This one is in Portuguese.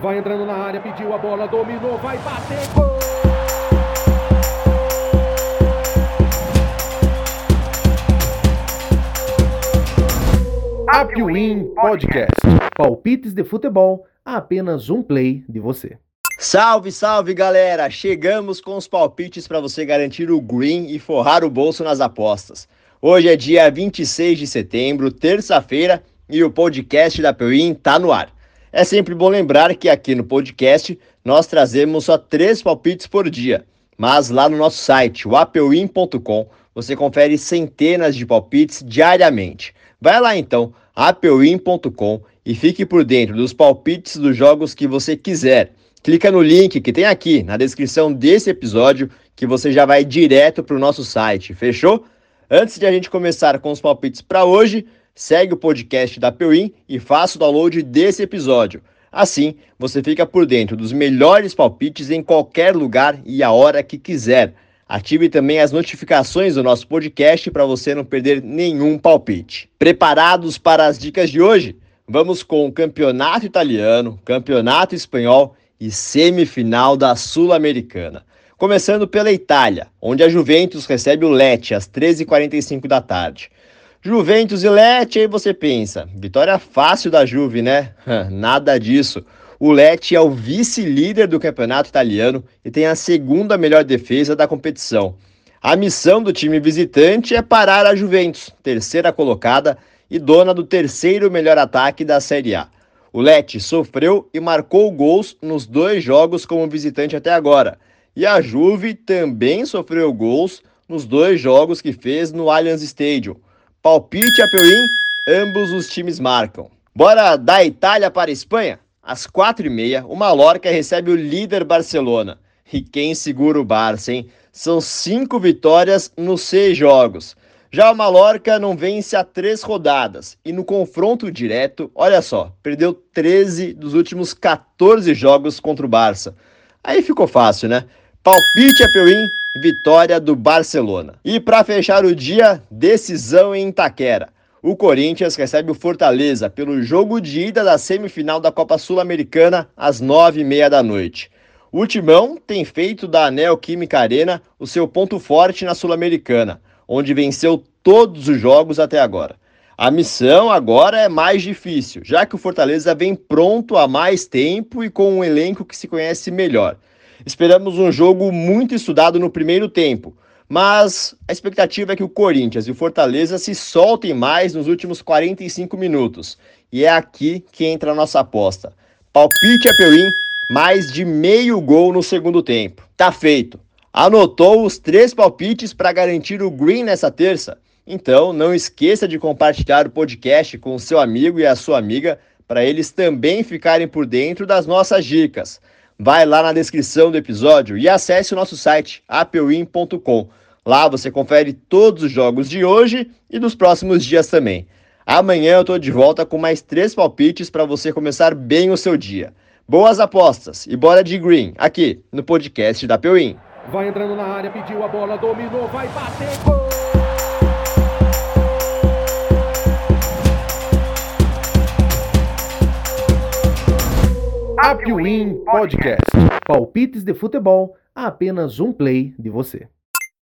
Vai entrando na área, pediu a bola, dominou, vai bater, gol! Apwin Podcast. Palpites de futebol a apenas um play de você. Salve, salve galera! Chegamos com os palpites para você garantir o green e forrar o bolso nas apostas. Hoje é dia 26 de setembro, terça-feira, e o podcast da Peuim tá no ar. É sempre bom lembrar que aqui no podcast nós trazemos só três palpites por dia, mas lá no nosso site, o apeuim.com, você confere centenas de palpites diariamente. Vai lá então, apeuim.com e fique por dentro dos palpites dos jogos que você quiser. Clica no link que tem aqui na descrição desse episódio que você já vai direto para o nosso site, fechou? Antes de a gente começar com os palpites para hoje, segue o podcast da Peuim e faça o download desse episódio. Assim, você fica por dentro dos melhores palpites em qualquer lugar e a hora que quiser. Ative também as notificações do nosso podcast para você não perder nenhum palpite. Preparados para as dicas de hoje? Vamos com o Campeonato Italiano, Campeonato Espanhol e semifinal da Sul-Americana. Começando pela Itália, onde a Juventus recebe o Lecce às 13h45 da tarde. Juventus e Lecce, aí você pensa, vitória fácil da Juve, né? Nada disso. O Lecce é o vice-líder do campeonato italiano e tem a segunda melhor defesa da competição. A missão do time visitante é parar a Juventus, terceira colocada e dona do terceiro melhor ataque da Série A. O Lecce sofreu e marcou gols nos dois jogos como visitante até agora. E a Juve também sofreu gols nos dois jogos que fez no Allianz Stadium. Palpite a Peuim, ambos os times marcam. Bora da Itália para a Espanha? Às quatro e meia, o Mallorca recebe o líder Barcelona. E quem segura o Barça, hein? São cinco vitórias nos seis jogos. Já o Mallorca não vence há três rodadas. E no confronto direto, olha só, perdeu 13 dos últimos 14 jogos contra o Barça. Aí ficou fácil, né? Palpite a Peuim, vitória do Barcelona. E para fechar o dia, decisão em Itaquera. O Corinthians recebe o Fortaleza pelo jogo de ida da semifinal da Copa Sul-Americana às nove e meia da noite. O Timão tem feito da Neoquímica Arena o seu ponto forte na Sul-Americana, onde venceu todos os jogos até agora. A missão agora é mais difícil, já que o Fortaleza vem pronto há mais tempo e com um elenco que se conhece melhor. Esperamos um jogo muito estudado no primeiro tempo, mas a expectativa é que o Corinthians e o Fortaleza se soltem mais nos últimos 45 minutos. E é aqui que entra a nossa aposta. Palpite a Peuim, mais de meio gol no segundo tempo. Tá feito. Anotou os três palpites para garantir o green nessa terça? Então, não esqueça de compartilhar o podcast com o seu amigo e a sua amiga para eles também ficarem por dentro das nossas dicas vai lá na descrição do episódio e acesse o nosso site apewin.com. Lá você confere todos os jogos de hoje e dos próximos dias também. Amanhã eu tô de volta com mais três palpites para você começar bem o seu dia. Boas apostas e bora de green aqui no podcast da Pewin. Vai entrando na área, pediu a bola, dominou, vai bater, gol! Apwin Podcast. Palpites de futebol a apenas um play de você.